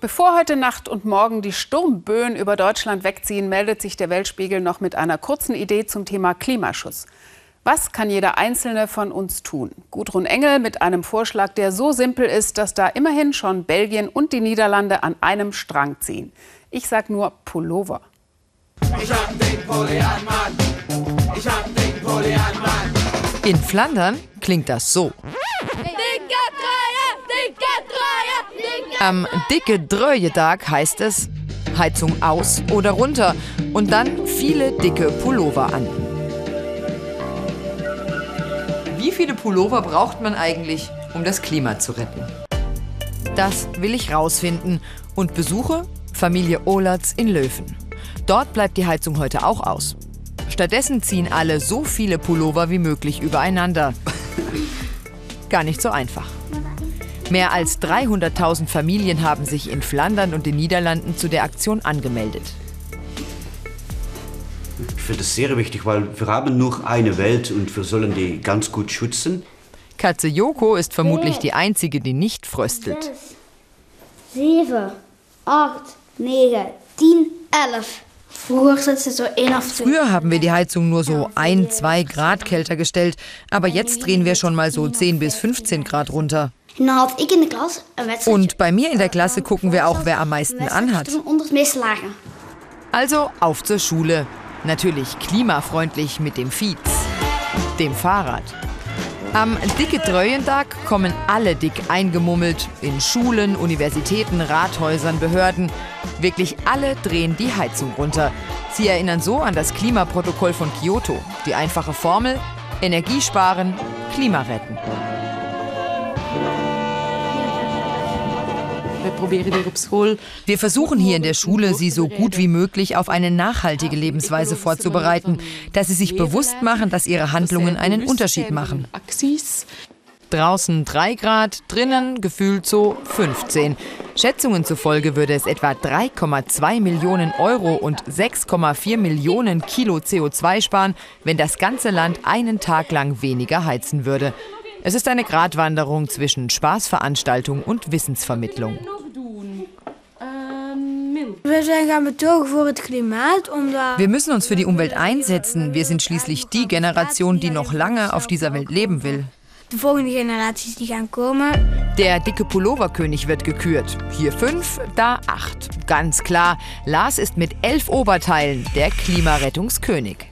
Bevor heute Nacht und morgen die Sturmböen über Deutschland wegziehen, meldet sich der Weltspiegel noch mit einer kurzen Idee zum Thema Klimaschutz. Was kann jeder Einzelne von uns tun? Gudrun Engel mit einem Vorschlag, der so simpel ist, dass da immerhin schon Belgien und die Niederlande an einem Strang ziehen. Ich sag nur Pullover. Ich hab den Pulli an, Mann. Ich hab den Pulli an, Mann. In Flandern klingt das so. Am dicke Dröjetag heißt es Heizung aus oder runter und dann viele dicke Pullover an. Wie viele Pullover braucht man eigentlich, um das Klima zu retten? Das will ich rausfinden und besuche Familie Olatz in Löwen. Dort bleibt die Heizung heute auch aus. Stattdessen ziehen alle so viele Pullover wie möglich übereinander. Gar nicht so einfach. Mehr als 300.000 Familien haben sich in Flandern und den Niederlanden zu der Aktion angemeldet. Ich finde es sehr wichtig, weil wir haben nur eine Welt und wir sollen die ganz gut schützen. Katze Joko ist vermutlich die einzige, die nicht fröstelt. Sieben, acht, neun, zehn, elf. Früher haben wir die Heizung nur so ein, zwei Grad kälter gestellt, aber jetzt drehen wir schon mal so 10 bis 15 Grad runter. Und bei mir in der Klasse gucken wir auch, wer am meisten anhat. Also auf zur Schule. Natürlich klimafreundlich mit dem Fietz, dem Fahrrad. Am dicke Treuentag kommen alle dick eingemummelt in Schulen, Universitäten, Rathäusern, Behörden. Wirklich alle drehen die Heizung runter. Sie erinnern so an das Klimaprotokoll von Kyoto. Die einfache Formel: Energie sparen, Klima retten. Wir versuchen hier in der Schule, sie so gut wie möglich auf eine nachhaltige Lebensweise vorzubereiten, dass sie sich bewusst machen, dass ihre Handlungen einen Unterschied machen. Draußen 3 Grad, drinnen gefühlt so 15. Schätzungen zufolge würde es etwa 3,2 Millionen Euro und 6,4 Millionen Kilo CO2 sparen, wenn das ganze Land einen Tag lang weniger heizen würde. Es ist eine Gratwanderung zwischen Spaßveranstaltung und Wissensvermittlung. Wir müssen uns für die Umwelt einsetzen. Wir sind schließlich die Generation, die noch lange auf dieser Welt leben will. Die die. Der dicke Pulloverkönig wird gekürt. Hier fünf, da acht. Ganz klar, Lars ist mit elf Oberteilen der Klimarettungskönig.